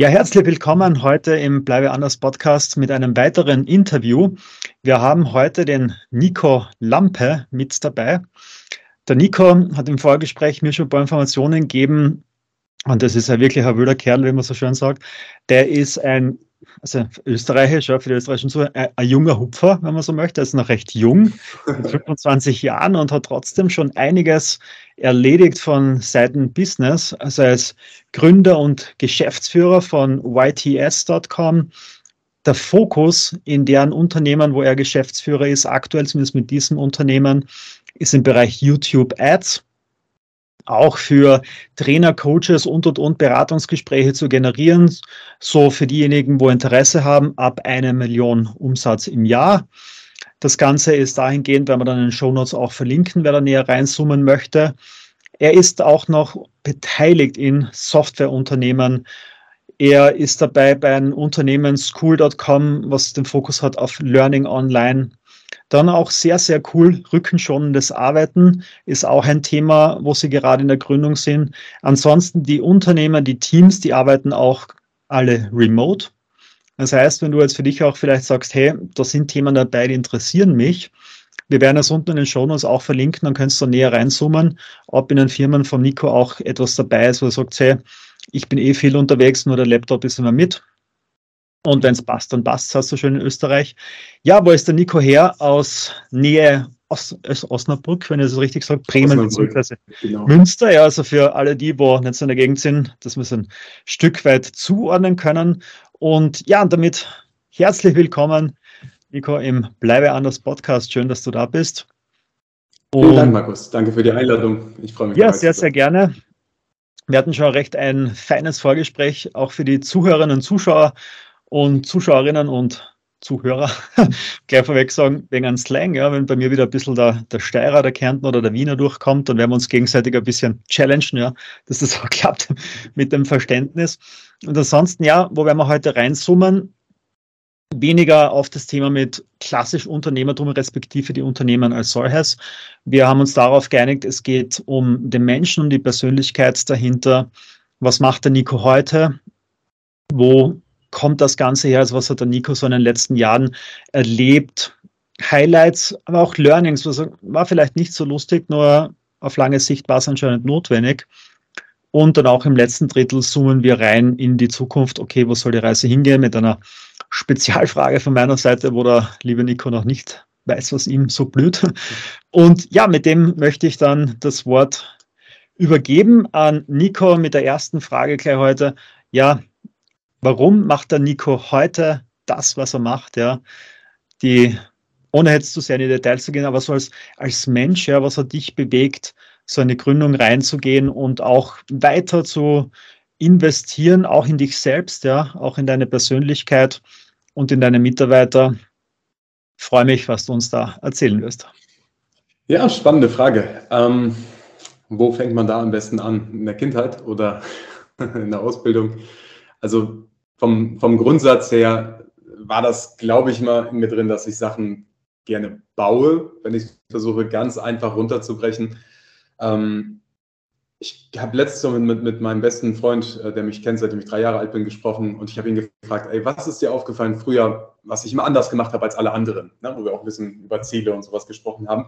Ja, herzlich willkommen heute im Bleibe anders Podcast mit einem weiteren Interview. Wir haben heute den Nico Lampe mit dabei. Der Nico hat im Vorgespräch mir schon ein paar Informationen gegeben, und das ist ja wirklich ein wilder Kerl, wie man so schön sagt. Der ist ein, also österreichisch, ja, für die Österreichischen so, ein, ein, junger Hupfer, wenn man so möchte. Er ist noch recht jung, mit 25 Jahren und hat trotzdem schon einiges erledigt von Seiten Business. Also er ist Gründer und Geschäftsführer von YTS.com. Der Fokus in deren Unternehmen, wo er Geschäftsführer ist, aktuell zumindest mit diesem Unternehmen, ist im Bereich YouTube Ads auch für Trainer, Coaches und und und Beratungsgespräche zu generieren. So für diejenigen, wo Interesse haben, ab eine Million Umsatz im Jahr. Das Ganze ist dahingehend, wenn wir dann in den Show Notes auch verlinken, wer da näher reinzoomen möchte. Er ist auch noch beteiligt in Softwareunternehmen. Er ist dabei bei einem Unternehmen School.com, was den Fokus hat auf Learning Online. Dann auch sehr, sehr cool, rückenschonendes Arbeiten ist auch ein Thema, wo Sie gerade in der Gründung sind. Ansonsten die Unternehmer, die Teams, die arbeiten auch alle remote. Das heißt, wenn du jetzt für dich auch vielleicht sagst, hey, da sind Themen dabei, die interessieren mich, wir werden das unten in den Shownotes auch verlinken, dann kannst du näher reinzoomen, ob in den Firmen von Nico auch etwas dabei ist, wo er sagt, hey, ich bin eh viel unterwegs, nur der Laptop ist immer mit. Und wenn es passt, dann passt es, hast du schön in Österreich. Ja, wo ist der Nico her? Aus Nähe Os Osnabrück, wenn ich das richtig sage, Bremen bzw. Genau. Münster. Ja, also für alle die, wo nicht so in der Gegend sind, dass wir es ein Stück weit zuordnen können. Und ja, und damit herzlich willkommen, Nico, im Bleibe anders Podcast. Schön, dass du da bist. Und Vielen Dank, Markus. Danke für die Einladung. Ich freue mich. Ja, sehr, sehr gerne. Wir hatten schon recht ein feines Vorgespräch, auch für die Zuhörerinnen und Zuschauer und Zuschauerinnen und Zuhörer gleich vorweg sagen, wegen einem Slang, ja, wenn bei mir wieder ein bisschen der, der Steirer, der Kärntner oder der Wiener durchkommt, dann werden wir uns gegenseitig ein bisschen challengen, ja, dass das auch klappt mit dem Verständnis. Und ansonsten, ja, wo werden wir heute reinzoomen? Weniger auf das Thema mit klassisch Unternehmertum respektive die Unternehmen als solches. Wir haben uns darauf geeinigt, es geht um den Menschen, um die Persönlichkeit dahinter. Was macht der Nico heute? Wo kommt das Ganze her? Also was hat der Nico so in den letzten Jahren erlebt? Highlights, aber auch Learnings. Was war vielleicht nicht so lustig, nur auf lange Sicht war es anscheinend notwendig. Und dann auch im letzten Drittel zoomen wir rein in die Zukunft. Okay, wo soll die Reise hingehen? Mit einer Spezialfrage von meiner Seite, wo der liebe Nico noch nicht weiß, was ihm so blüht. Und ja, mit dem möchte ich dann das Wort übergeben an Nico mit der ersten Frage gleich heute. Ja, warum macht der Nico heute das, was er macht, ja? Die, ohne jetzt zu sehr in die Details zu gehen, aber so als, als Mensch, ja, was hat dich bewegt, so eine Gründung reinzugehen und auch weiter zu investieren, auch in dich selbst, ja, auch in deine Persönlichkeit und in deine Mitarbeiter. Ich freue mich, was du uns da erzählen wirst. Ja, spannende Frage. Ähm, wo fängt man da am besten an? In der Kindheit oder in der Ausbildung? Also vom, vom Grundsatz her war das, glaube ich, mal in mir drin, dass ich Sachen gerne baue, wenn ich versuche, ganz einfach runterzubrechen. Ähm, ich habe letztes Mal mit, mit, meinem besten Freund, äh, der mich kennt, seitdem ich drei Jahre alt bin, gesprochen und ich habe ihn gefragt, ey, was ist dir aufgefallen früher, was ich immer anders gemacht habe als alle anderen, ne? wo wir auch ein bisschen über Ziele und sowas gesprochen haben.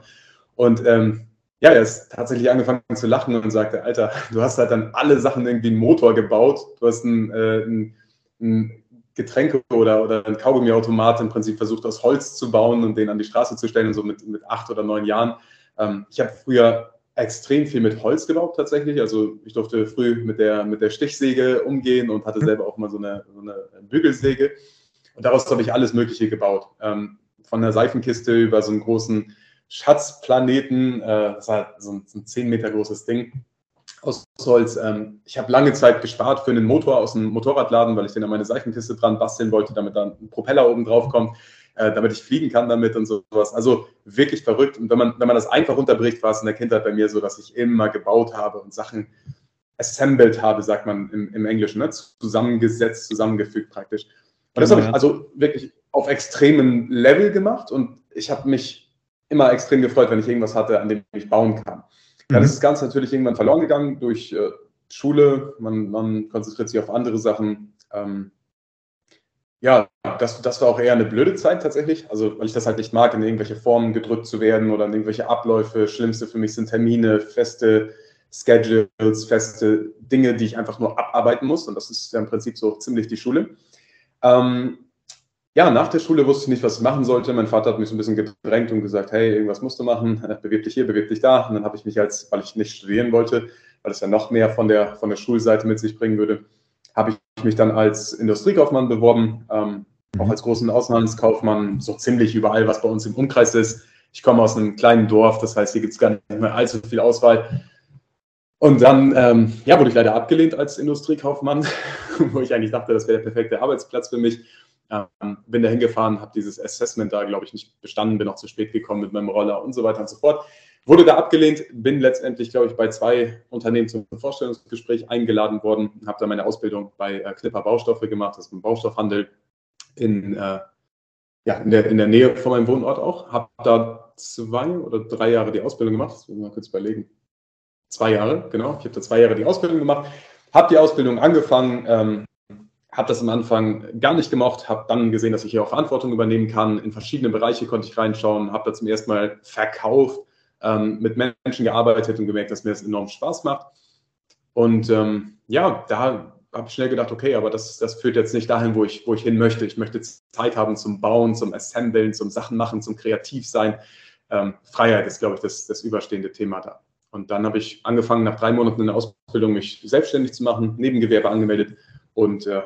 Und ähm, ja, er ist tatsächlich angefangen zu lachen und sagte, Alter, du hast halt dann alle Sachen irgendwie einen Motor gebaut, du hast einen, äh, einen ein Getränke oder, oder ein Kaugummiautomat im Prinzip versucht aus Holz zu bauen und den an die Straße zu stellen, so mit, mit acht oder neun Jahren. Ähm, ich habe früher extrem viel mit Holz gebaut tatsächlich. Also ich durfte früh mit der, mit der Stichsäge umgehen und hatte selber auch mal so eine, so eine Bügelsäge. Und daraus habe ich alles Mögliche gebaut. Ähm, von der Seifenkiste über so einen großen Schatzplaneten, äh, das war so ein, so ein 10 Meter großes Ding aus Holz. Ähm, ich habe lange Zeit gespart für einen Motor aus dem Motorradladen, weil ich den an meine Seifenkiste dran basteln wollte, damit dann ein Propeller oben drauf kommt, äh, damit ich fliegen kann damit und sowas. Also wirklich verrückt. Und wenn man, wenn man das einfach unterbricht, war es in der Kindheit bei mir so, dass ich immer gebaut habe und Sachen assembled habe, sagt man im, im Englischen, ne? zusammengesetzt, zusammengefügt praktisch. Und das habe ich also wirklich auf extremem Level gemacht und ich habe mich immer extrem gefreut, wenn ich irgendwas hatte, an dem ich bauen kann. Mhm. ist das Ganze natürlich irgendwann verloren gegangen durch äh, Schule. Man, man, konzentriert sich auf andere Sachen. Ähm, ja, das, das war auch eher eine blöde Zeit tatsächlich. Also, weil ich das halt nicht mag, in irgendwelche Formen gedrückt zu werden oder in irgendwelche Abläufe. Schlimmste für mich sind Termine, feste Schedules, feste Dinge, die ich einfach nur abarbeiten muss. Und das ist ja im Prinzip so ziemlich die Schule. Ähm, ja, nach der Schule wusste ich nicht, was ich machen sollte. Mein Vater hat mich so ein bisschen gedrängt und gesagt, hey, irgendwas musst du machen, bewirb dich hier, bewirb dich da. Und dann habe ich mich als, weil ich nicht studieren wollte, weil es ja noch mehr von der, von der Schulseite mit sich bringen würde, habe ich mich dann als Industriekaufmann beworben, ähm, auch als großen Außenhandelskaufmann, so ziemlich überall, was bei uns im Umkreis ist. Ich komme aus einem kleinen Dorf, das heißt, hier gibt es gar nicht mehr allzu viel Auswahl. Und dann ähm, ja, wurde ich leider abgelehnt als Industriekaufmann, wo ich eigentlich dachte, das wäre der perfekte Arbeitsplatz für mich. Ähm, bin da hingefahren, habe dieses Assessment da, glaube ich, nicht bestanden, bin auch zu spät gekommen mit meinem Roller und so weiter und so fort. Wurde da abgelehnt, bin letztendlich, glaube ich, bei zwei Unternehmen zum Vorstellungsgespräch eingeladen worden, habe da meine Ausbildung bei äh, Knipper Baustoffe gemacht, das ist ein Baustoffhandel in, äh, ja, in, der, in der Nähe von meinem Wohnort auch. Habe da zwei oder drei Jahre die Ausbildung gemacht, das muss mal kurz überlegen. Zwei Jahre, genau. Ich habe da zwei Jahre die Ausbildung gemacht, habe die Ausbildung angefangen, ähm, habe das am Anfang gar nicht gemocht, habe dann gesehen, dass ich hier auch Verantwortung übernehmen kann. In verschiedene Bereiche konnte ich reinschauen, habe da zum ersten Mal verkauft, ähm, mit Menschen gearbeitet und gemerkt, dass mir das enorm Spaß macht. Und ähm, ja, da habe ich schnell gedacht, okay, aber das, das führt jetzt nicht dahin, wo ich, wo ich hin möchte. Ich möchte Zeit haben zum Bauen, zum Assemblen, zum Sachen machen, zum Kreativsein. Ähm, Freiheit ist, glaube ich, das, das überstehende Thema da. Und dann habe ich angefangen, nach drei Monaten in der Ausbildung mich selbstständig zu machen, Nebengewerbe angemeldet und äh,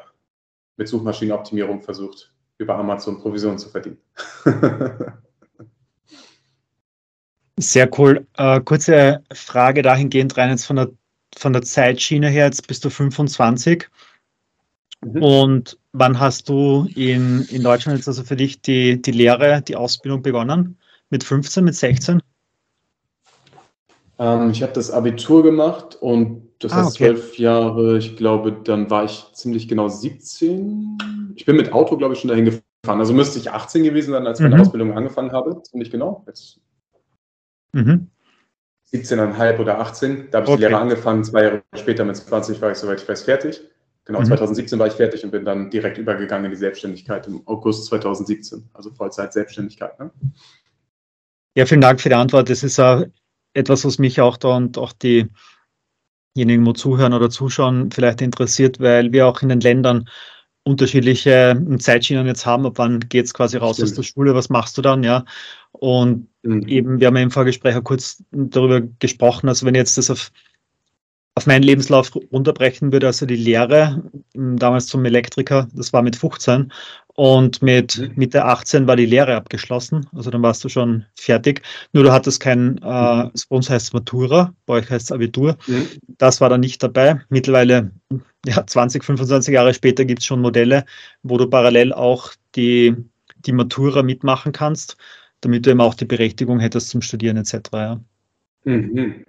mit Suchmaschinenoptimierung versucht, über Amazon Provisionen zu verdienen. Sehr cool. Äh, kurze Frage dahingehend rein jetzt von der, von der Zeitschiene her. Jetzt bist du 25. Mhm. Und wann hast du in, in Deutschland jetzt also für dich die, die Lehre, die Ausbildung begonnen? Mit 15, mit 16? Ähm, ich habe das Abitur gemacht und das ah, heißt okay. zwölf Jahre. Ich glaube, dann war ich ziemlich genau 17. Ich bin mit Auto, glaube ich, schon dahin gefahren. Also müsste ich 18 gewesen sein, als ich mhm. meine Ausbildung angefangen habe. Ziemlich genau. Jetzt Mhm. 17,5 oder 18. Da habe ich okay. die Lehre angefangen. Zwei Jahre später mit 20 war ich, soweit ich weiß, fertig. Genau, mhm. 2017 war ich fertig und bin dann direkt übergegangen in die Selbstständigkeit im August 2017. Also Vollzeit-Selbstständigkeit. Ne? Ja, vielen Dank für die Antwort. Das ist uh, etwas, was mich auch da und auch diejenigen, die zuhören oder zuschauen, vielleicht interessiert, weil wir auch in den Ländern unterschiedliche hm, Zeitschienen jetzt haben, ab wann geht es quasi raus Stimmt. aus der Schule, was machst du dann, ja. Und mhm. eben, wir haben ja im Vorgespräch auch kurz darüber gesprochen, also wenn jetzt das auf, auf meinen Lebenslauf runterbrechen würde, also die Lehre, damals zum Elektriker, das war mit 15 und mit mhm. Mitte 18 war die Lehre abgeschlossen, also dann warst du schon fertig. Nur du hattest kein, äh, bei uns heißt es Matura, bei euch heißt es Abitur. Mhm. Das war dann nicht dabei. Mittlerweile, ja, 20, 25 Jahre später gibt es schon Modelle, wo du parallel auch die, die Matura mitmachen kannst, damit du eben auch die Berechtigung hättest zum Studieren etc. Ja. Mhm.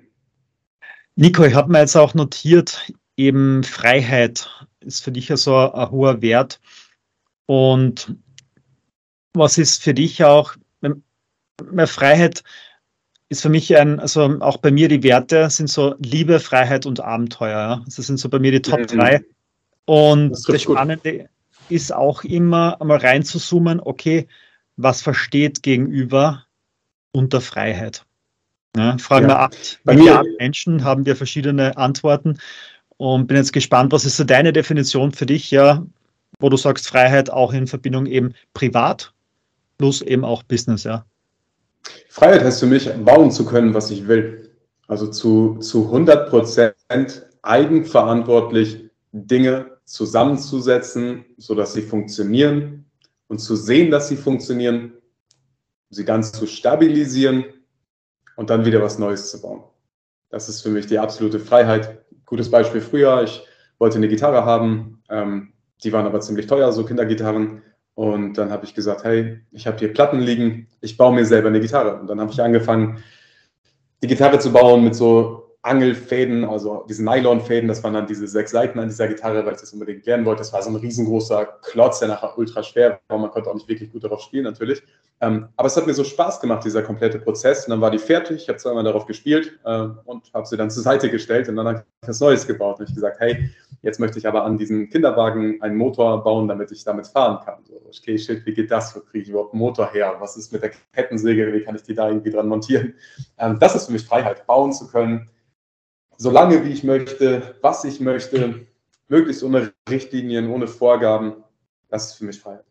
Nico, ich habe mir jetzt auch notiert, eben Freiheit ist für dich ja so ein, ein hoher Wert. Und was ist für dich auch, mehr Freiheit ist für mich ein, also auch bei mir die Werte sind so Liebe, Freiheit und Abenteuer. Das sind so bei mir die Top 3. Und das, das Spannende gut. ist auch immer einmal reinzuzoomen, okay, was versteht gegenüber unter Freiheit? Ja, fragen ja. wir acht Milliarden Menschen, haben wir verschiedene Antworten und bin jetzt gespannt, was ist so deine Definition für dich? Ja, wo du sagst, Freiheit auch in Verbindung eben privat plus eben auch Business, ja? Freiheit heißt für mich, bauen zu können, was ich will. Also zu, zu 100 Prozent eigenverantwortlich Dinge zusammenzusetzen, sodass sie funktionieren und zu sehen, dass sie funktionieren, sie ganz zu stabilisieren und dann wieder was Neues zu bauen. Das ist für mich die absolute Freiheit. Gutes Beispiel früher, ich wollte eine Gitarre haben, ähm, die waren aber ziemlich teuer, so Kindergitarren. Und dann habe ich gesagt, hey, ich habe hier Platten liegen, ich baue mir selber eine Gitarre. Und dann habe ich angefangen, die Gitarre zu bauen mit so Angelfäden, also diese Nylonfäden, das waren dann diese sechs Seiten an dieser Gitarre, weil ich das unbedingt lernen wollte. Das war so ein riesengroßer Klotz, der nachher ultra schwer war. Man konnte auch nicht wirklich gut darauf spielen, natürlich. Ähm, aber es hat mir so Spaß gemacht, dieser komplette Prozess. Und dann war die fertig. Ich habe zweimal darauf gespielt äh, und habe sie dann zur Seite gestellt und dann habe ich was Neues gebaut. Und ich gesagt, hey, jetzt möchte ich aber an diesem Kinderwagen einen Motor bauen, damit ich damit fahren kann. So, okay, shit, wie geht das? Wo kriege ich überhaupt einen Motor her? Was ist mit der Kettensäge? Wie kann ich die da irgendwie dran montieren? Ähm, das ist für mich Freiheit, bauen zu können so lange wie ich möchte, was ich möchte, möglichst ohne Richtlinien, ohne Vorgaben. Das ist für mich Freiheit.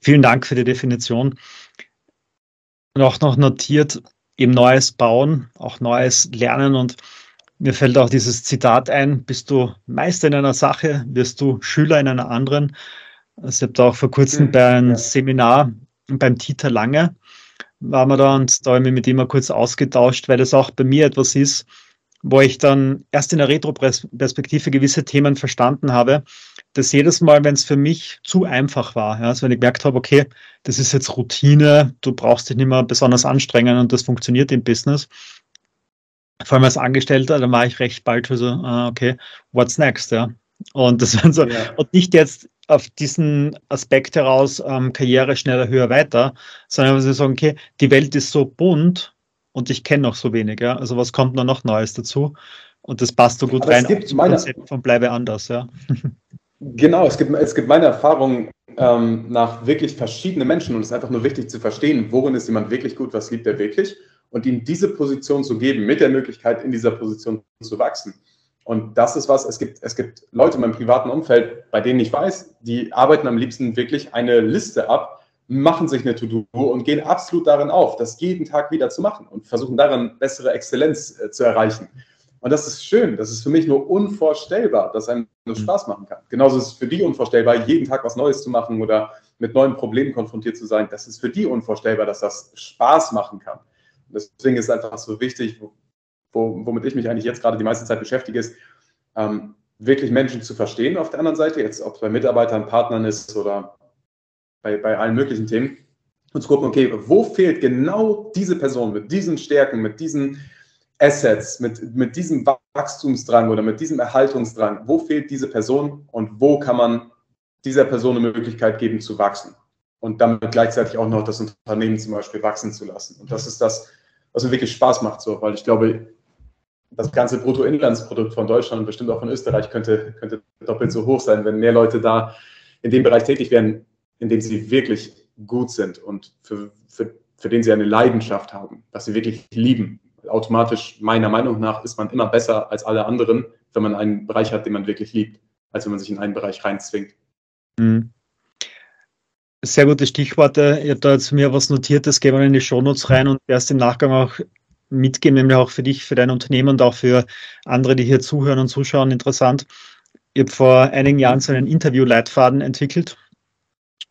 Vielen Dank für die Definition. Und auch noch notiert, eben Neues bauen, auch Neues lernen und mir fällt auch dieses Zitat ein, bist du Meister in einer Sache, wirst du Schüler in einer anderen. Also ich habe da auch vor kurzem mhm, bei einem ja. Seminar beim Dieter Lange waren wir da und da habe ich mich mit ihm mal kurz ausgetauscht, weil das auch bei mir etwas ist, wo ich dann erst in der Retro-Perspektive gewisse Themen verstanden habe, dass jedes Mal, wenn es für mich zu einfach war, ja, also wenn ich gemerkt habe, okay, das ist jetzt Routine, du brauchst dich nicht mehr besonders anstrengen und das funktioniert im Business, vor allem als Angestellter, dann war ich recht bald so, uh, okay, what's next, ja. Und das waren so, ja. und nicht jetzt auf diesen Aspekt heraus ähm, Karriere schneller, höher, weiter, sondern wir sagen, okay, die Welt ist so bunt und ich kenne noch so wenig, ja. Also was kommt noch Neues dazu? Und das passt so gut Aber rein meine, Konzept von bleibe anders, ja. Genau, es gibt, es gibt meine Erfahrung ähm, nach wirklich verschiedenen Menschen und es ist einfach nur wichtig zu verstehen, worin ist jemand wirklich gut, was liebt er wirklich und ihm diese Position zu geben, mit der Möglichkeit, in dieser Position zu wachsen. Und das ist was, es gibt, es gibt Leute in meinem privaten Umfeld, bei denen ich weiß, die arbeiten am liebsten wirklich eine Liste ab, machen sich eine To-Do und gehen absolut darin auf, das jeden Tag wieder zu machen und versuchen darin bessere Exzellenz äh, zu erreichen. Und das ist schön, das ist für mich nur unvorstellbar, dass einem das mhm. Spaß machen kann. Genauso ist es für die unvorstellbar, jeden Tag was Neues zu machen oder mit neuen Problemen konfrontiert zu sein. Das ist für die unvorstellbar, dass das Spaß machen kann. Und deswegen ist es einfach so wichtig, wo, womit ich mich eigentlich jetzt gerade die meiste Zeit beschäftige, ist, ähm, wirklich Menschen zu verstehen auf der anderen Seite, jetzt ob es bei Mitarbeitern, Partnern ist oder bei, bei allen möglichen Themen, und zu gucken, okay, wo fehlt genau diese Person mit diesen Stärken, mit diesen Assets, mit, mit diesem Wachstumsdrang oder mit diesem Erhaltungsdrang, wo fehlt diese Person und wo kann man dieser Person eine Möglichkeit geben zu wachsen und damit gleichzeitig auch noch das Unternehmen zum Beispiel wachsen zu lassen. Und das ist das, was mir wirklich Spaß macht, so, weil ich glaube, das ganze Bruttoinlandsprodukt von Deutschland und bestimmt auch von Österreich könnte, könnte doppelt so hoch sein, wenn mehr Leute da in dem Bereich tätig wären, in dem sie wirklich gut sind und für, für, für den sie eine Leidenschaft haben, was sie wirklich lieben. Automatisch, meiner Meinung nach, ist man immer besser als alle anderen, wenn man einen Bereich hat, den man wirklich liebt, als wenn man sich in einen Bereich reinzwingt. Mhm. Sehr gute Stichworte. Ich habe da jetzt mir was notiert, das gehen wir in die Shownotes rein und erst im Nachgang auch mitgeben, nämlich auch für dich, für dein Unternehmen und auch für andere, die hier zuhören und zuschauen, interessant. Ich habe vor einigen Jahren so einen Interview-Leitfaden entwickelt,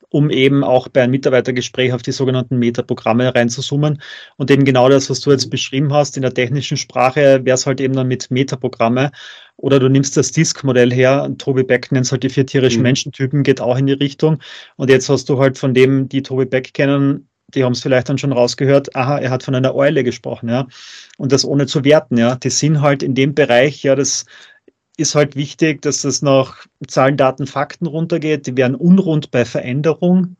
um eben auch bei einem Mitarbeitergespräch auf die sogenannten Metaprogramme reinzuzoomen. Und eben genau das, was du jetzt beschrieben hast, in der technischen Sprache wäre es halt eben dann mit Metaprogramme. Oder du nimmst das Disk-Modell her, Toby Beck nennt es halt die vier tierischen mhm. Menschentypen, geht auch in die Richtung. Und jetzt hast du halt von dem, die Toby Beck kennen, die haben es vielleicht dann schon rausgehört, aha, er hat von einer Eule gesprochen, ja. Und das ohne zu werten, ja. Die sind halt in dem Bereich, ja, das ist halt wichtig, dass das nach Zahlen, Daten, Fakten runtergeht. Die werden unrund bei Veränderung.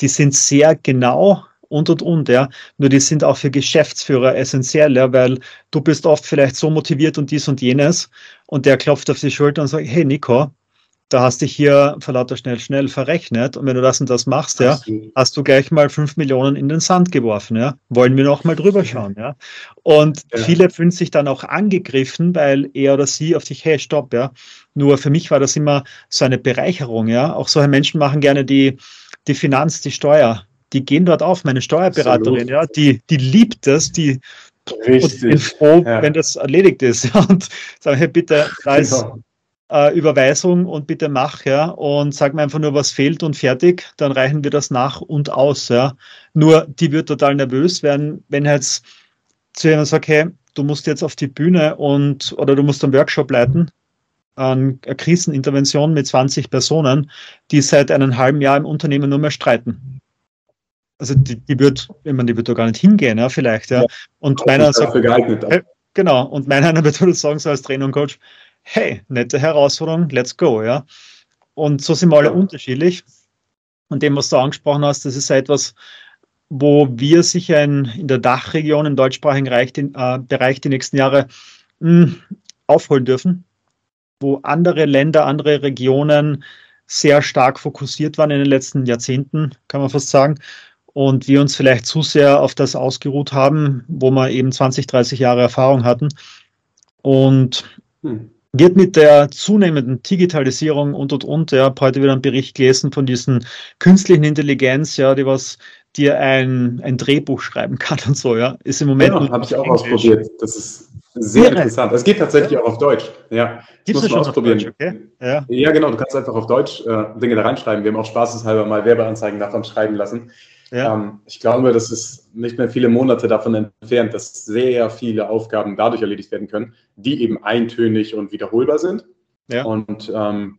Die sind sehr genau und und und, ja. Nur die sind auch für Geschäftsführer essentiell, ja, weil du bist oft vielleicht so motiviert und dies und jenes und der klopft auf die Schulter und sagt, hey Nico, da hast dich hier vor lauter schnell, schnell verrechnet. Und wenn du das und das machst, ja, hast du gleich mal fünf Millionen in den Sand geworfen, ja. Wollen wir noch mal drüber schauen, ja. Und ja. viele fühlen sich dann auch angegriffen, weil er oder sie auf dich, hey, stopp, ja. Nur für mich war das immer so eine Bereicherung, ja. Auch solche Menschen machen gerne die, die Finanz, die Steuer. Die gehen dort auf, meine Steuerberaterin, Absolut. ja, die, die liebt das, die, Richtig. Und bin froh, ja. wenn das erledigt ist. Und sagen, hey, bitte, da ist, genau äh, Überweisung und bitte mach, ja, und sag mir einfach nur, was fehlt und fertig, dann reichen wir das nach und aus, ja. Nur die wird total nervös werden, wenn jetzt zu jemandem sagt, hey, du musst jetzt auf die Bühne und oder du musst einen Workshop leiten, eine Krisenintervention mit 20 Personen, die seit einem halben Jahr im Unternehmen nur mehr streiten. also die, die wird, ich meine, die wird da gar nicht hingehen, ja, vielleicht, ja. Und meiner sagt, geeignet, hey, genau, und meiner wird sagen, so als Trainer und Coach, hey, nette Herausforderung, let's go, ja. Und so sind wir alle unterschiedlich. Und dem, was du angesprochen hast, das ist etwas, wo wir sicher in, in der Dachregion, im deutschsprachigen Bereich, die, äh, Bereich die nächsten Jahre mh, hm, aufholen dürfen, wo andere Länder, andere Regionen sehr stark fokussiert waren in den letzten Jahrzehnten, kann man fast sagen. Und wir uns vielleicht zu sehr auf das ausgeruht haben, wo wir eben 20, 30 Jahre Erfahrung hatten. Und hm wird mit der zunehmenden Digitalisierung und und und, ja, habe heute wieder einen Bericht gelesen von diesen künstlichen Intelligenz, ja, die was dir ein, ein Drehbuch schreiben kann und so, ja, ist im Moment. Ja, habe ich auch Englisch. ausprobiert. Das ist sehr ja. interessant. Es geht tatsächlich ja. auch auf Deutsch. Ja, Gibt es schon ausprobieren. Deutsch, okay? ja. ja, genau. Du kannst einfach auf Deutsch äh, Dinge da reinschreiben. Wir haben auch spaßeshalber mal Werbeanzeigen davon schreiben lassen. Ja. Ähm, ich glaube, das ist nicht mehr viele Monate davon entfernt, dass sehr viele Aufgaben dadurch erledigt werden können, die eben eintönig und wiederholbar sind. Ja. Und ähm,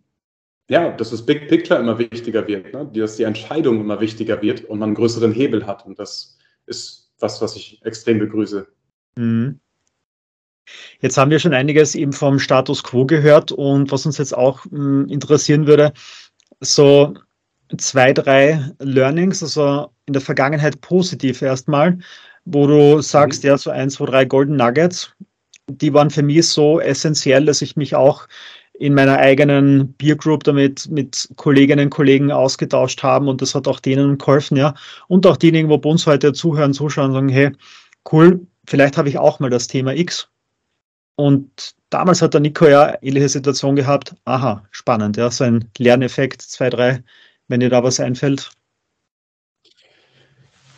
ja, dass das Big Picture immer wichtiger wird, ne? dass die Entscheidung immer wichtiger wird und man einen größeren Hebel hat. Und das ist was, was ich extrem begrüße. Mhm. Jetzt haben wir schon einiges eben vom Status quo gehört und was uns jetzt auch mh, hm, interessieren würde, so zwei, drei Learnings, also in der Vergangenheit positiv erstmal, wo du sagst, mhm. ja, so eins, zwei, drei Golden Nuggets, die waren für mich so essentiell, dass ich mich auch in meiner eigenen Peer Group damit mit Kolleginnen und Kollegen ausgetauscht haben und das hat auch denen geholfen, ja. Und auch diejenigen, wo bei uns heute zuhören, zuschauen, sagen, hey, cool, vielleicht habe ich auch mal das Thema X. Und damals hat der Nico ja ähnliche Situation gehabt. Aha, spannend, ja, so ein Lerneffekt, zwei, drei wenn dir da was einfällt?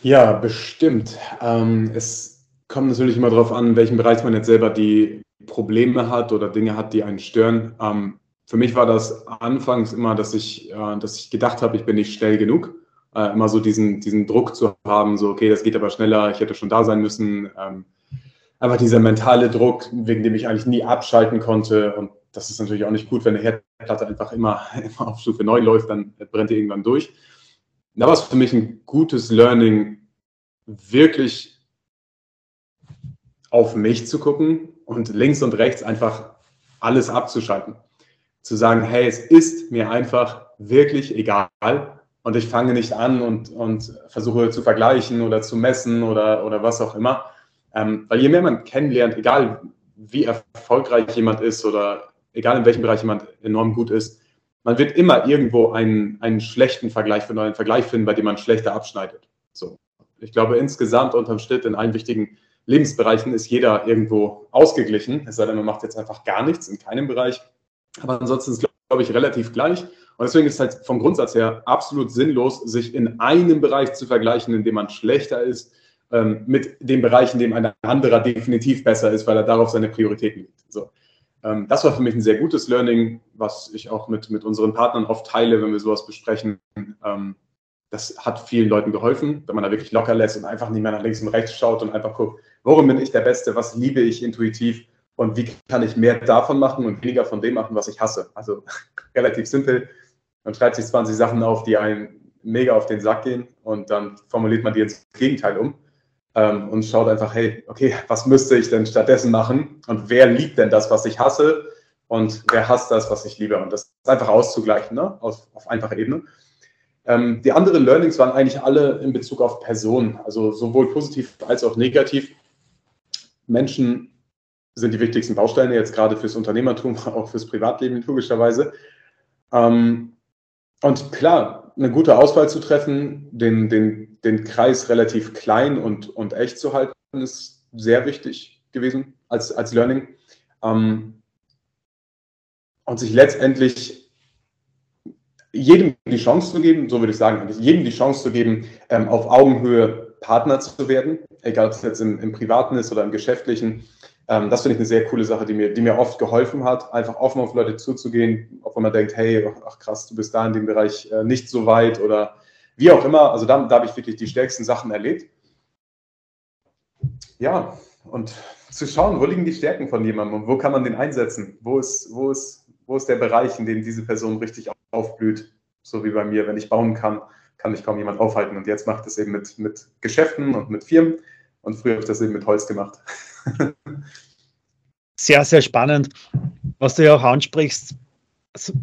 Ja, bestimmt. Ähm, es kommt natürlich immer darauf an, in welchem Bereich man jetzt selber die Probleme hat oder Dinge hat, die einen stören. Ähm, für mich war das anfangs immer, dass ich, äh, dass ich gedacht habe, ich bin nicht schnell genug. Äh, immer so diesen, diesen Druck zu haben, so, okay, das geht aber schneller, ich hätte schon da sein müssen. Ähm, einfach dieser mentale Druck, wegen dem ich eigentlich nie abschalten konnte und das ist natürlich auch nicht gut, wenn eine Herdplatte einfach immer, immer auf Stufe 9 läuft, dann brennt die irgendwann durch. Da war es für mich ein gutes Learning, wirklich auf mich zu gucken und links und rechts einfach alles abzuschalten. Zu sagen, hey, es ist mir einfach wirklich egal und ich fange nicht an und, und versuche zu vergleichen oder zu messen oder, oder was auch immer. Ähm, weil je mehr man kennenlernt, egal wie erfolgreich jemand ist oder egal in welchem Bereich jemand enorm gut ist, man wird immer irgendwo einen, einen schlechten Vergleich finden, einen Vergleich finden, bei dem man schlechter abschneidet. So. Ich glaube, insgesamt unterm Schnitt in allen wichtigen Lebensbereichen ist jeder irgendwo ausgeglichen. Es sei denn, man macht jetzt einfach gar nichts in keinem Bereich. Aber ansonsten ist es, glaube ich, relativ gleich. Und deswegen ist es halt vom Grundsatz her absolut sinnlos, sich in einem Bereich zu vergleichen, in dem man schlechter ist, ähm, mit dem Bereich, in dem ein anderer definitiv besser ist, weil er darauf seine Prioritäten legt. So. Ähm, das war für mich ein sehr gutes Learning, was ich auch mit, mit unseren Partnern oft teile, wenn wir sowas besprechen. Ähm, das hat vielen Leuten geholfen, wenn man da wirklich locker lässt und einfach nicht mehr nach links und rechts schaut und einfach guckt, worum bin ich der Beste, was liebe ich intuitiv und wie kann ich mehr davon machen und weniger von dem machen, was ich hasse. Also relativ simpel. Man schreibt sich 20 Sachen auf, die einen mega auf den Sack gehen und dann formuliert man die ins Gegenteil um ähm, und schaut einfach, hey, okay, was müsste ich denn stattdessen machen und wer liebt denn das, was ich hasse und wer hasst das, was ich liebe und das ist einfach auszugleichen, ne? auf, auf einfacher Ebene. Ähm, die anderen Learnings waren eigentlich alle in Bezug auf Personen, also sowohl positiv als auch negativ. Menschen sind die wichtigsten Bausteine jetzt gerade fürs Unternehmertum, auch fürs Privatleben logischerweise. Ähm, und klar, eine gute Auswahl zu treffen, den, den, den Kreis relativ klein und, und echt zu halten, ist sehr wichtig gewesen als, als Learning. Ähm, und sich letztendlich jedem die Chance zu geben, so würde ich sagen, jedem die Chance zu geben, ähm, auf Augenhöhe Partner zu werden, egal ob es jetzt im, im Privaten ist oder im Geschäftlichen, ähm, das finde ich eine sehr coole Sache, die mir, die mir oft geholfen hat, einfach offen auf Leute zuzugehen, auch wenn man denkt, hey, ach krass, du bist da in dem Bereich äh, nicht so weit oder wie auch immer. Also da, da habe ich wirklich die stärksten Sachen erlebt. Ja, und zu schauen, wo liegen die Stärken von jemandem und wo kann man den einsetzen? Wo ist, wo ist, wo ist der Bereich, in dem diese Person richtig aufblüht? So wie bei mir, wenn ich bauen kann, kann mich kaum jemand aufhalten. Und jetzt macht es eben mit, mit Geschäften und mit Firmen. Und früher habe ich das eben mit Holz gemacht. sehr, sehr spannend, was du ja auch ansprichst. Also,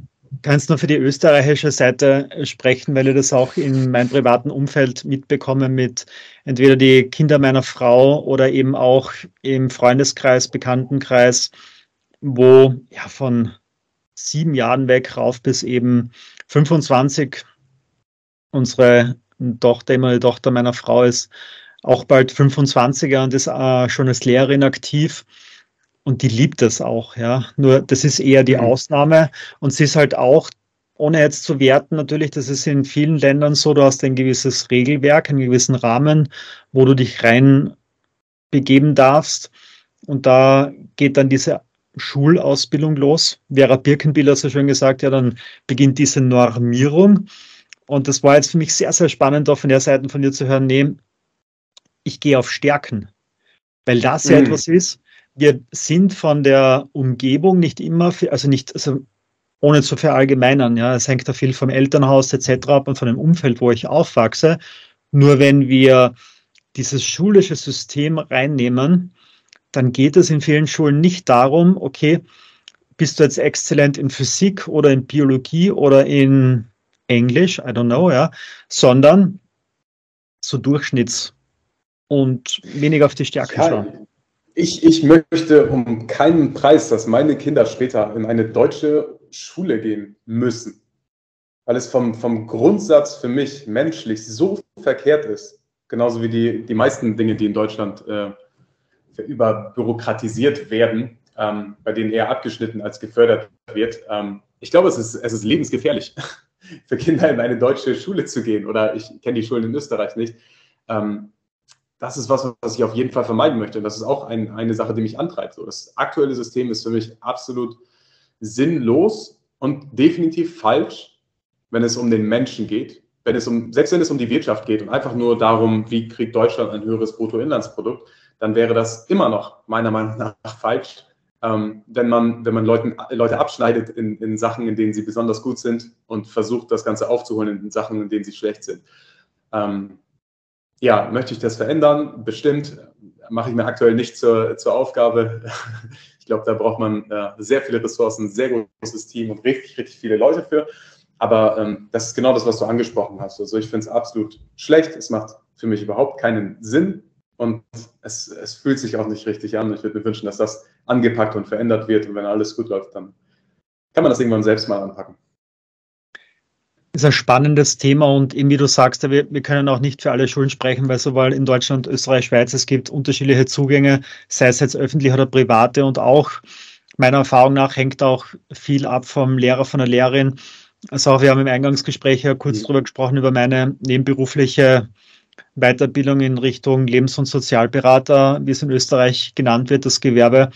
kannst nur für die österreichische Seite sprechen, weil ich das auch in meinem privaten Umfeld mitbekomme mit entweder die Kinder meiner Frau oder eben auch im Freundeskreis, Bekanntenkreis, wo ja von sieben Jahren weg rauf bis eben 25 unsere Tochter, immer die Tochter meiner Frau ist auch bald 25er und ist äh, schon als Lehrerin aktiv und die liebt es auch, ja. Nur das ist eher die mhm. Ausnahme und sie ist halt auch, ohne jetzt zu werten, natürlich, das ist in vielen Ländern so, du hast ein gewisses Regelwerk, einen gewissen Rahmen, wo du dich rein begeben darfst. Und da geht dann diese Schulausbildung los. Vera Birkenbill hat so schön gesagt, ja, dann beginnt diese Normierung. Und das war jetzt für mich sehr, sehr spannend, auch von der Seite von dir zu hören, nee, ich gehe auf Stärken. Weil das ja mhm. etwas ist, wir sind von der Umgebung nicht immer, also nicht, also ohne zu verallgemeinern, ja, es hängt da viel vom Elternhaus etc. ab und von dem Umfeld, wo ich aufwachse. Nur wenn wir dieses schulische System reinnehmen, dann geht es in vielen Schulen nicht darum, okay, bist du jetzt exzellent in Physik oder in Biologie oder in Englisch, I don't know, ja, sondern so Durchschnitts und weniger auf die Stärke ja, schauen. Ich, ich möchte um keinen Preis, dass meine Kinder später in eine deutsche Schule gehen müssen, weil es vom, vom Grundsatz für mich menschlich so verkehrt ist, genauso wie die, die meisten Dinge, die in Deutschland äh, überbürokratisiert werden, ähm, bei denen eher abgeschnitten als gefördert wird. Ähm, ich glaube, es ist, es ist lebensgefährlich für Kinder in eine deutsche Schule zu gehen oder ich kenne die Schulen in Österreich nicht. Ähm, das ist was, was ich auf jeden Fall vermeiden möchte. Und das ist auch ein, eine Sache, die mich antreibt. So, das aktuelle System ist für mich absolut sinnlos und definitiv falsch, wenn es um den Menschen geht. Wenn es um, selbst wenn es um die Wirtschaft geht und einfach nur darum, wie kriegt Deutschland ein höheres Bruttoinlandsprodukt, dann wäre das immer noch meiner Meinung nach falsch, ähm, wenn man, wenn man Leuten, Leute abschneidet in, in Sachen, in denen sie besonders gut sind und versucht, das Ganze aufzuholen in Sachen, in denen sie schlecht sind. Ähm, ja, möchte ich das verändern? Bestimmt. Mache ich mir aktuell nicht zur, zur Aufgabe. Ich glaube, da braucht man äh, sehr viele Ressourcen, sehr großes Team und richtig, richtig viele Leute für. Aber ähm, das ist genau das, was du angesprochen hast. Also ich finde es absolut schlecht. Es macht für mich überhaupt keinen Sinn und es, es fühlt sich auch nicht richtig an. Ich würde mir wünschen, dass das angepackt und verändert wird. Und wenn alles gut läuft, dann kann man das irgendwann selbst mal anpacken ist ein spannendes Thema und eben wie du sagst, wir, wir können auch nicht für alle Schulen sprechen, weil sowohl in Deutschland, Österreich, Schweiz, es gibt unterschiedliche Zugänge, sei es jetzt öffentlich oder private und auch meiner Erfahrung nach hängt auch viel ab vom Lehrer, von der Lehrerin. Also auch wir haben im Eingangsgespräch ja kurz mhm. drüber gesprochen, über meine nebenberufliche Weiterbildung in Richtung Lebens- und Sozialberater, wie es in Österreich genannt wird, das Gewerbe.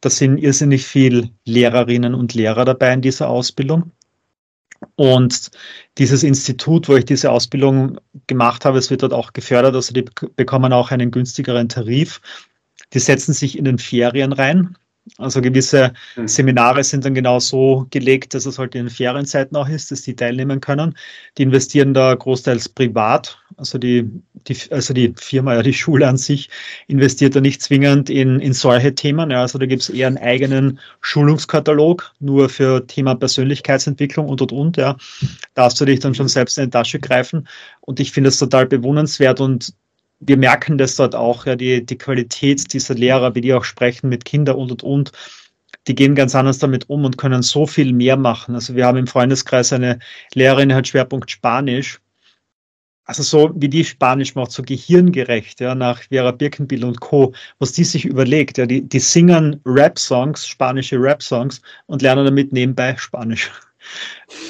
Da sind irrsinnig viel Lehrerinnen und Lehrer dabei in dieser Ausbildung. Und dieses Institut, wo ich diese Ausbildung gemacht habe, es wird dort auch gefördert, also die bekommen auch einen günstigeren Tarif. Die setzen sich in den Ferien rein. Also gewisse mhm. Seminare sind dann genau so gelegt, dass es halt in den Ferienzeiten auch ist, dass die teilnehmen können. Die investieren da großteils privat. Also die, die, also die Firma, ja, die Schule an sich investiert da nicht zwingend in, in solche Themen. Ja, also da gibt es eher einen eigenen Schulungskatalog, nur für Thema Persönlichkeitsentwicklung und und und. Ja. Darfst du dich dann schon selbst in die Tasche greifen. Und ich finde es total bewundernswert und wir merken das dort auch, ja, die, die Qualität dieser Lehrer, wie die auch sprechen mit Kindern und und und, die gehen ganz anders damit um und können so viel mehr machen. Also wir haben im Freundeskreis eine Lehrerin, die hat Schwerpunkt Spanisch. Also so wie die Spanisch macht, so gehirngerecht, ja, nach Vera Birkenbill und Co., was die sich überlegt, ja, die, die singen Rap-Songs, spanische Rap-Songs und lernen damit nebenbei Spanisch.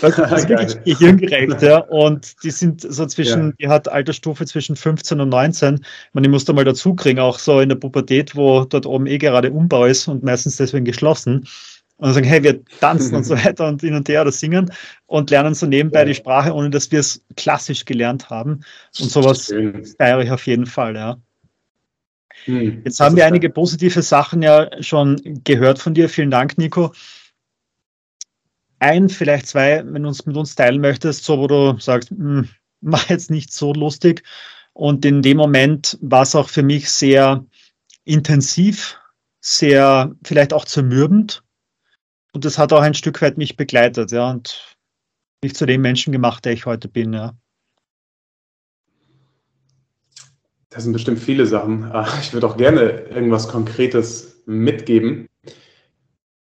Das, ist wirklich gehirngerecht, ja. Und die sind so zwischen, ja. die hat Altersstufe zwischen 15 und 19. Man, ich muss da mal dazu kriegen, auch so in der Pubertät, wo dort oben eh gerade Umbau ist und meistens deswegen geschlossen. Und dann sagen, hey, wir tanzen und so weiter und hin und her oder singen und lernen so nebenbei ja. die Sprache, ohne dass wir es klassisch gelernt haben. Und sowas feiere ich auf jeden Fall, ja. Hm, Jetzt haben wir einige positive Sachen ja schon gehört von dir. Vielen Dank, Nico ein, vielleicht zwei, wenn du uns mit uns teilen möchtest, so wo du sagst, hm, war jetzt nicht so lustig. Und in dem Moment war es auch für mich sehr intensiv, sehr vielleicht auch zermürbend. Und das hat auch ein Stück weit mich begleitet, ja, und mich zu dem Menschen gemacht, der ich heute bin, ja. Das sind bestimmt viele Sachen. Ah, ich würde auch gerne irgendwas Konkretes mitgeben.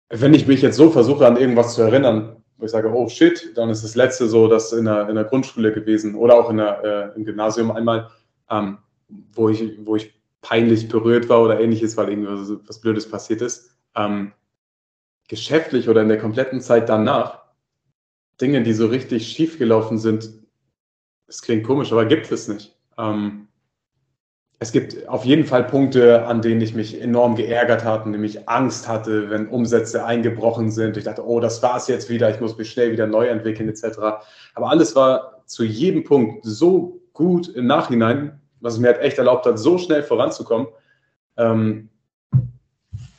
Wenn ich mich jetzt so versuche, an irgendwas zu erinnern, wo ich sage, oh shit, dann ist das letzte so, das in der, in der Grundschule gewesen oder auch in der, äh, im Gymnasium einmal, ähm, wo, ich, wo ich peinlich berührt war oder ähnliches, weil irgendwas was Blödes passiert ist. Ähm, geschäftlich oder in der kompletten Zeit danach, Dinge, die so richtig schief gelaufen sind, es klingt komisch, aber gibt es nicht. Ähm, es gibt auf jeden Fall Punkte, an denen ich mich enorm geärgert hatte, nämlich Angst hatte, wenn Umsätze eingebrochen sind. Ich dachte, oh, das war's jetzt wieder, ich muss mich schnell wieder neu entwickeln, etc. Aber alles war zu jedem Punkt so gut im Nachhinein, was es mir halt echt erlaubt hat, so schnell voranzukommen, ähm,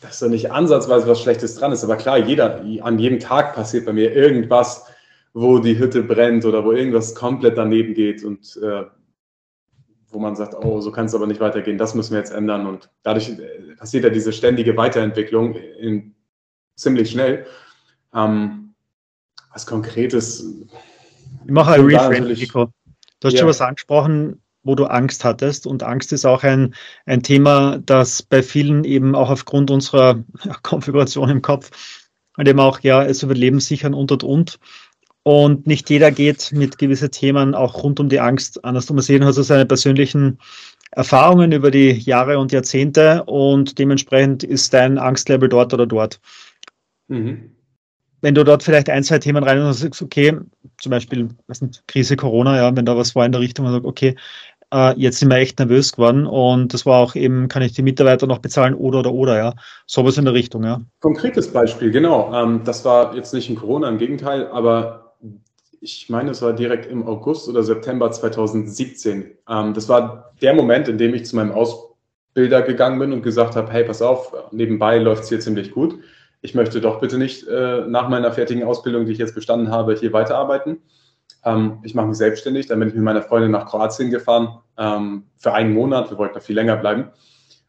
dass da nicht ansatzweise was Schlechtes dran ist. Aber klar, jeder, an jedem Tag passiert bei mir irgendwas, wo die Hütte brennt oder wo irgendwas komplett daneben geht. Und äh, wo man sagt, oh, so kann es aber nicht weitergehen, das müssen wir jetzt ändern. Und dadurch äh, passiert ja diese ständige Weiterentwicklung in, ziemlich schnell. Ähm, was Konkretes. Ich mache ein Reframe, Nico. Du hast ja. schon was angesprochen, wo du Angst hattest. Und Angst ist auch ein, ein Thema, das bei vielen eben auch aufgrund unserer Konfiguration im Kopf und eben auch, ja, es Überleben sichern und und und. Und nicht jeder geht mit gewissen Themen auch rund um die Angst anders um. Sehen hast du seine persönlichen Erfahrungen über die Jahre und Jahrzehnte und dementsprechend ist dein Angstlevel dort oder dort. Mhm. Wenn du dort vielleicht ein, zwei Themen rein und sagst, okay, zum Beispiel was nicht, Krise Corona, ja, wenn da was war in der Richtung, man sagt, okay, äh, jetzt sind wir echt nervös geworden und das war auch eben, kann ich die Mitarbeiter noch bezahlen oder oder oder, ja. Sowas in der Richtung, ja. Konkretes Beispiel, genau. Ähm, das war jetzt nicht in Corona, im Gegenteil, aber ich meine, es war direkt im August oder September 2017. Ähm, das war der Moment, in dem ich zu meinem Ausbilder gegangen bin und gesagt habe, hey, pass auf, nebenbei läuft es hier ziemlich gut. Ich möchte doch bitte nicht äh, nach meiner fertigen Ausbildung, die ich jetzt bestanden habe, hier weiterarbeiten. Ähm, ich mache mich selbstständig. Dann bin ich mit meiner Freundin nach Kroatien gefahren ähm, für einen Monat. Wir wollten noch viel länger bleiben.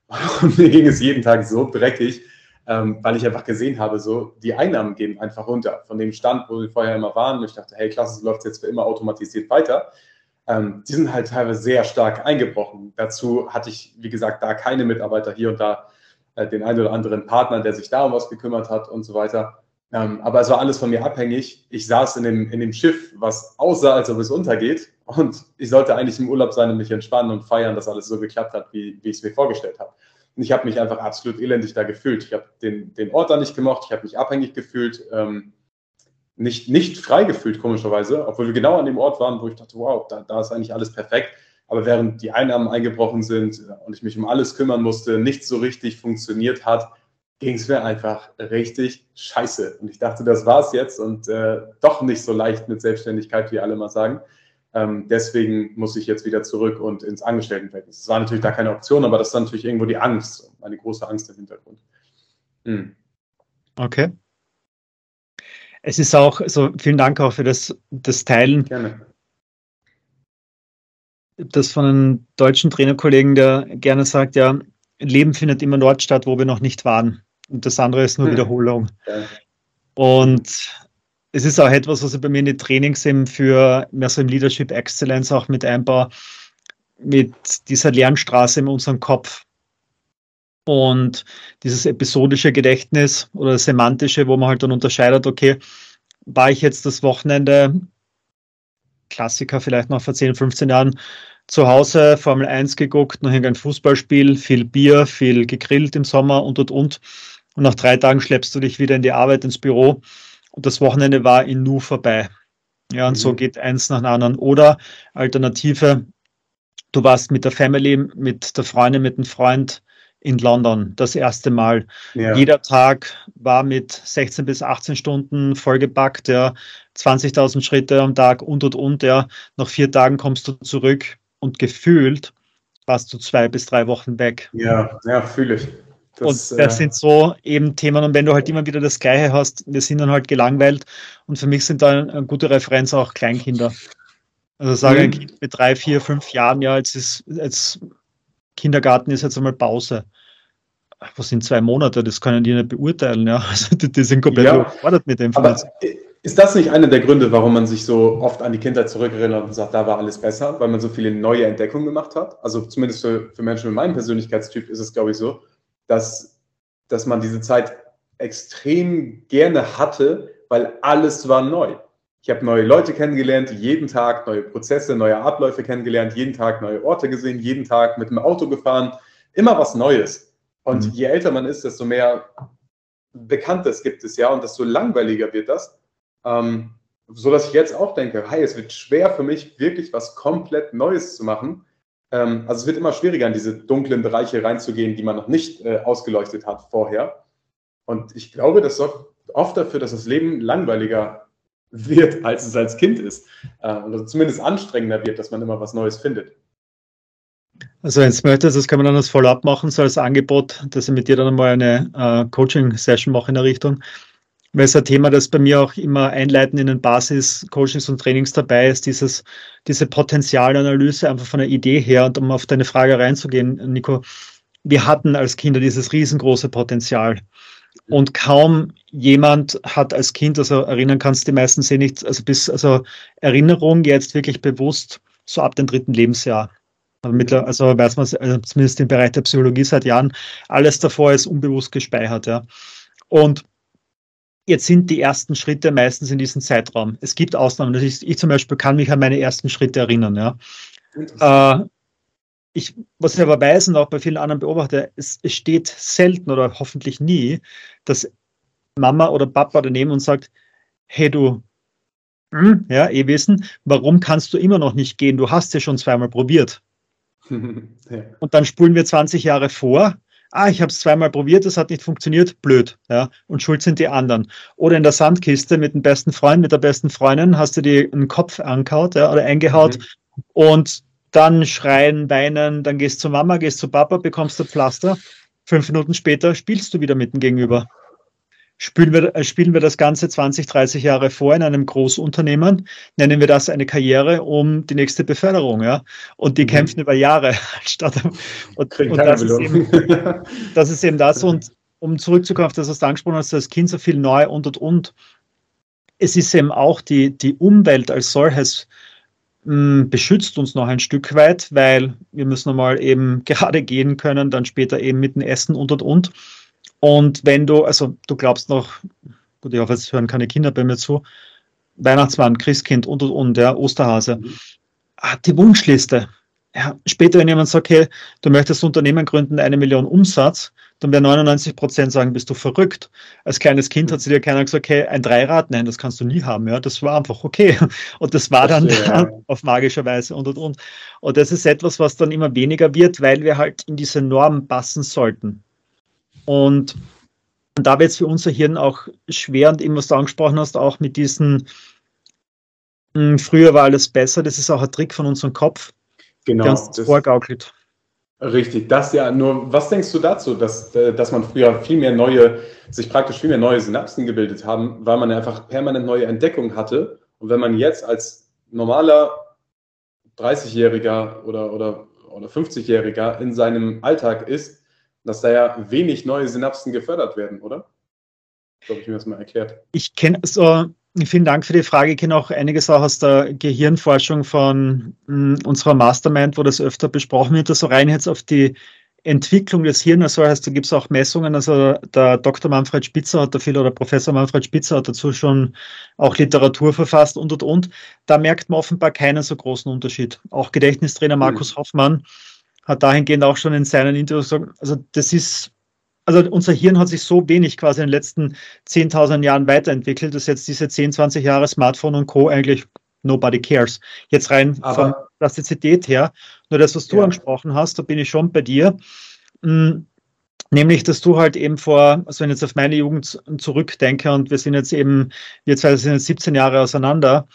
Und mir ging es jeden Tag so dreckig, ähm, weil ich einfach gesehen habe, so die Einnahmen gehen einfach runter von dem Stand, wo wir vorher immer waren. Und ich dachte, hey, klasse, es läuft jetzt für immer automatisiert weiter. Ähm, die sind halt teilweise sehr stark eingebrochen. Dazu hatte ich, wie gesagt, da keine Mitarbeiter hier und da äh, den einen oder anderen Partner, der sich da um was gekümmert hat und so weiter. Ähm, aber es war alles von mir abhängig. Ich saß in dem, in dem Schiff, was aussah, als ob es untergeht. Und ich sollte eigentlich im Urlaub sein und mich entspannen und feiern, dass alles so geklappt hat, wie, wie ich es mir vorgestellt habe. Und ich habe mich einfach absolut elendig da gefühlt. Ich habe den, den Ort da nicht gemocht, ich habe mich abhängig gefühlt, ähm, nicht, nicht frei gefühlt, komischerweise, obwohl wir genau an dem Ort waren, wo ich dachte, wow, da, da ist eigentlich alles perfekt. Aber während die Einnahmen eingebrochen sind und ich mich um alles kümmern musste, nichts so richtig funktioniert hat, ging es mir einfach richtig scheiße. Und ich dachte, das war's jetzt und äh, doch nicht so leicht mit Selbstständigkeit, wie alle mal sagen. Ähm, deswegen muss ich jetzt wieder zurück und ins Angestelltenverhältnis. Das war natürlich da keine Option, aber das ist natürlich irgendwo die Angst, eine große Angst im Hintergrund. Hm. Okay. Es ist auch, also vielen Dank auch für das, das Teilen. Gerne. Das von einem deutschen Trainerkollegen, der gerne sagt, ja, Leben findet immer dort statt, wo wir noch nicht waren. Und das andere ist nur hm. Wiederholung. Ja. Und es ist auch etwas, was ich bei mir in die Trainings eben für mehr so im Leadership Excellence auch mit einbaue, mit dieser Lernstraße in unserem Kopf. Und dieses episodische Gedächtnis oder semantische, wo man halt dann unterscheidet, okay, war ich jetzt das Wochenende, Klassiker vielleicht noch vor 10, 15 Jahren, zu Hause Formel 1 geguckt, noch irgendein Fußballspiel, viel Bier, viel gegrillt im Sommer und und und. Und nach drei Tagen schleppst du dich wieder in die Arbeit, ins Büro und das Wochenende war in Nu vorbei. Ja, und mhm. so geht eins nach dem anderen. Oder Alternative, du warst mit der Family, mit der Freundin, mit dem Freund in London das erste Mal. Ja. Jeder Tag war mit 16 bis 18 Stunden vollgepackt, ja, 20.000 Schritte am Tag und und und, ja. Nach vier Tagen kommst du zurück und gefühlt warst du zwei bis drei Wochen weg. Ja, ja, fühle ich. Das, und das äh, sind so eben Themen. Und wenn du halt immer wieder das Gleiche hast, wir sind dann halt gelangweilt. Und für mich sind da eine gute Referenz auch Kleinkinder. Also sage mhm. ein Kind mit drei, vier, fünf Jahren, ja, jetzt ist jetzt Kindergarten ist jetzt einmal Pause. Was sind zwei Monate? Das können die nicht beurteilen, ja. Also die, die sind komplett ja, überfordert mit dem. Aber ist das nicht einer der Gründe, warum man sich so oft an die Kindheit zurückerinnert und sagt, da war alles besser, weil man so viele neue Entdeckungen gemacht hat? Also zumindest für, für Menschen mit meinem Persönlichkeitstyp ist es, glaube ich, so, dass, dass man diese Zeit extrem gerne hatte, weil alles war neu. Ich habe neue Leute kennengelernt, jeden Tag neue Prozesse, neue Abläufe kennengelernt, jeden Tag neue Orte gesehen, jeden Tag mit dem Auto gefahren, immer was Neues. Und mhm. je älter man ist, desto mehr Bekanntes gibt es ja und desto langweiliger wird das. Ähm, so dass ich jetzt auch denke, hey, es wird schwer für mich, wirklich was komplett Neues zu machen. Ähm, also es wird immer schwieriger, in diese dunklen Bereiche reinzugehen, die man noch nicht äh, ausgeleuchtet hat vorher. Und ich glaube, das sorgt oft dafür, dass das Leben langweiliger wird, als es als Kind ist. Äh, oder zumindest anstrengender wird, dass man immer was Neues findet. Also wenn du möchtest, das kann man dann als Follow-up machen, so als Angebot, dass ich mit dir dann einmal eine äh, Coaching-Session mache in der Richtung. Weil es ein Thema, das bei mir auch immer einleiten in den Basis-Coachings und Trainings dabei ist, dieses, diese Potenzialanalyse einfach von der Idee her und um auf deine Frage reinzugehen, Nico. Wir hatten als Kinder dieses riesengroße Potenzial. Und kaum jemand hat als Kind, also erinnern kannst die meisten sehen nicht, also bis, also Erinnerung jetzt wirklich bewusst so ab dem dritten Lebensjahr. Also weiß man, also zumindest im Bereich der Psychologie seit Jahren, alles davor ist unbewusst gespeichert, ja. Und jetzt sind die ersten Schritte meistens in diesem Zeitraum. Es gibt Ausnahmen. Ich, ich zum Beispiel kann mich an meine ersten Schritte erinnern, ja. Äh, ich, was ich aber weiß und auch bei vielen anderen beobachte, es, es steht selten oder hoffentlich nie, dass Mama oder Papa daneben und sagt, hey du, hm, ja, eh wissen, warum kannst du immer noch nicht gehen? Du hast ja schon zweimal probiert. ja. Und dann spulen wir 20 Jahre vor. Ah, ich habe es zweimal probiert, es hat nicht funktioniert, blöd. Ja, und schuld sind die anderen. Oder in der Sandkiste mit dem besten Freund, mit der besten Freundin, hast du dir einen Kopf angehaut ja, oder eingehaut mhm. und dann schreien, weinen, dann gehst du zu Mama, gehst zu Papa, bekommst du Pflaster. Fünf Minuten später spielst du wieder mit dem Gegenüber. Spielen wir, äh, spielen wir das Ganze 20, 30 Jahre vor in einem Großunternehmen, nennen wir das eine Karriere um die nächste Beförderung, ja. Und die mhm. kämpfen über Jahre statt und, und das, ist eben, das ist eben das. Und um zurückzukommen auf das, was du angesprochen hast, das Kind so viel neu und und und. Es ist eben auch die, die Umwelt als solches hm, beschützt uns noch ein Stück weit, weil wir müssen mal eben gerade gehen können, dann später eben mit dem Essen und und und. Und wenn du, also du glaubst noch, gut, ich hoffe, es hören keine Kinder bei mir zu, Weihnachtsmann, Christkind und und und, ja, Osterhase. Mhm. Ah, die Wunschliste. Ja, später, wenn jemand sagt, hey, du möchtest Unternehmen gründen, eine Million Umsatz, dann werden 99 Prozent sagen, bist du verrückt. Als kleines Kind hat sie dir keiner gesagt, okay, ein Dreirad, nein, das kannst du nie haben. Ja, das war einfach okay. Und das war dann ja. auf magische Weise und und und. Und das ist etwas, was dann immer weniger wird, weil wir halt in diese Norm passen sollten. Und da wird es für unser Hirn auch schwer und eben, was du angesprochen hast, auch mit diesen, mh, hm, früher war alles besser, das ist auch ein Trick von unserem Kopf, genau, der uns das vorgaukelt. Richtig, das ja, nur was denkst du dazu, dass, äh, dass man früher viel mehr neue, sich praktisch viel mehr neue Synapsen gebildet haben, weil man einfach permanent neue Entdeckungen hatte und wenn man jetzt als normaler 30-Jähriger oder, oder, oder 50-Jähriger in seinem Alltag ist, dass da ja wenig neue Synapsen gefördert werden, oder? So habe ich mir das mal erklärt. Ich kenne so, vielen Dank für die Frage. Ich kenne auch einiges auch aus der Gehirnforschung von mh, hm, unserer Mastermind, wo das öfter besprochen wird, so rein jetzt auf die Entwicklung des Hirns, also heißt, da gibt es auch Messungen, also der Dr. Manfred Spitzer hat da viel oder Professor Manfred Spitzer hat dazu schon auch Literatur verfasst und und und. Da merkt man offenbar keinen so großen Unterschied. Auch Gedächtnistrainer Markus mhm. Hoffmann hat dahingehend auch schon in seinen Interviews gesagt, also das ist, also unser Hirn hat sich so wenig quasi in den letzten 10.000 Jahren weiterentwickelt, dass jetzt diese 10, 20 Jahre Smartphone und Co. eigentlich nobody cares. Jetzt rein Aber, von Plastizität her, nur das, was du ja. angesprochen hast, da bin ich schon bei dir. Hm, nämlich, dass du halt eben vor, also wenn ich jetzt auf meine Jugend zurückdenke und wir sind jetzt eben, wir zwei sind jetzt 17 Jahre auseinander,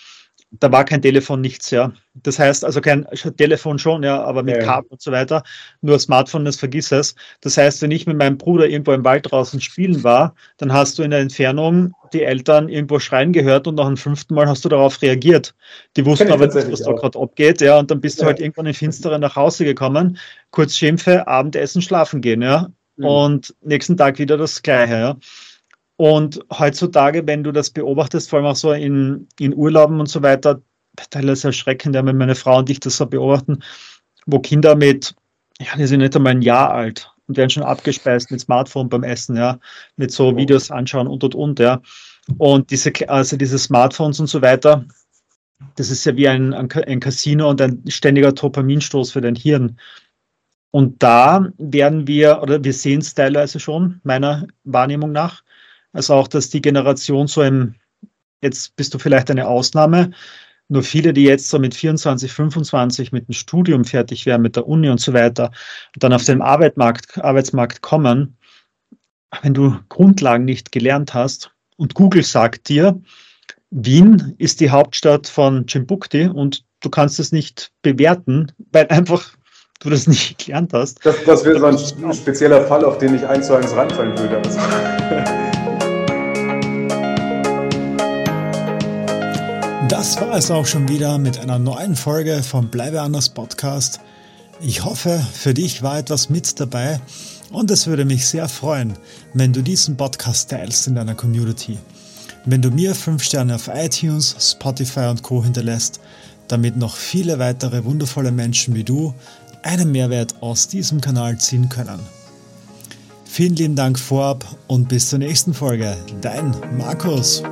da war kein Telefon, nichts, ja. Das heißt, also kein Telefon schon, ja, aber mit ja. Karten und so weiter. Nur Smartphone, das vergiss es. Das heißt, wenn ich mit meinem Bruder irgendwo im Wald draußen spielen war, dann hast du in der Entfernung die Eltern irgendwo schreien gehört und nach dem fünften Mal hast du darauf reagiert. Die wussten aber nicht, was da gerade abgeht, ja, und dann bist du halt irgendwann in Finsteren nach Hause gekommen, kurz Schimpfe, Abendessen, schlafen gehen, ja. Mhm. Und nächsten Tag wieder das Gleiche, ja. Und heutzutage, wenn du das beobachtest, vor allem auch so in, in Urlauben und so weiter, teilweise erschreckend, wenn meine Frau und ich das so beobachten, wo Kinder mit, ja, die sind nicht einmal ein Jahr alt und werden schon abgespeist mit Smartphone beim Essen, ja, mit so. Videos anschauen und und und, ja. Und diese, also diese Smartphones und so weiter, das ist ja wie ein, ein Casino und ein ständiger Dopaminstoß für dein Hirn. Und da werden wir, oder wir sehen es teilweise schon, meiner Wahrnehmung nach, also auch, dass die Generation so im, jetzt bist du vielleicht eine Ausnahme, nur viele, die jetzt so mit 24, 25 mit dem Studium fertig werden, mit der Uni und so weiter, und dann auf den Arbeitsmarkt, Arbeitsmarkt kommen, wenn du Grundlagen nicht gelernt hast und Google sagt dir, Wien ist die Hauptstadt von Timbuktu und du kannst es nicht bewerten, weil einfach du das nicht gelernt hast. Das, das wäre so ein spezieller Fall, auf den ich eins zu eins reinfallen würde. Das war es auch schon wieder mit einer neuen Folge vom Bleibe anders Podcast. Ich hoffe, für dich war etwas mit dabei und es würde mich sehr freuen, wenn du diesen Podcast teilst in deiner Community. Wenn du mir 5 Sterne auf iTunes, Spotify und Co hinterlässt, damit noch viele weitere wundervolle Menschen wie du einen Mehrwert aus diesem Kanal ziehen können. Vielen lieben Dank vorab und bis zur nächsten Folge. Dein Markus.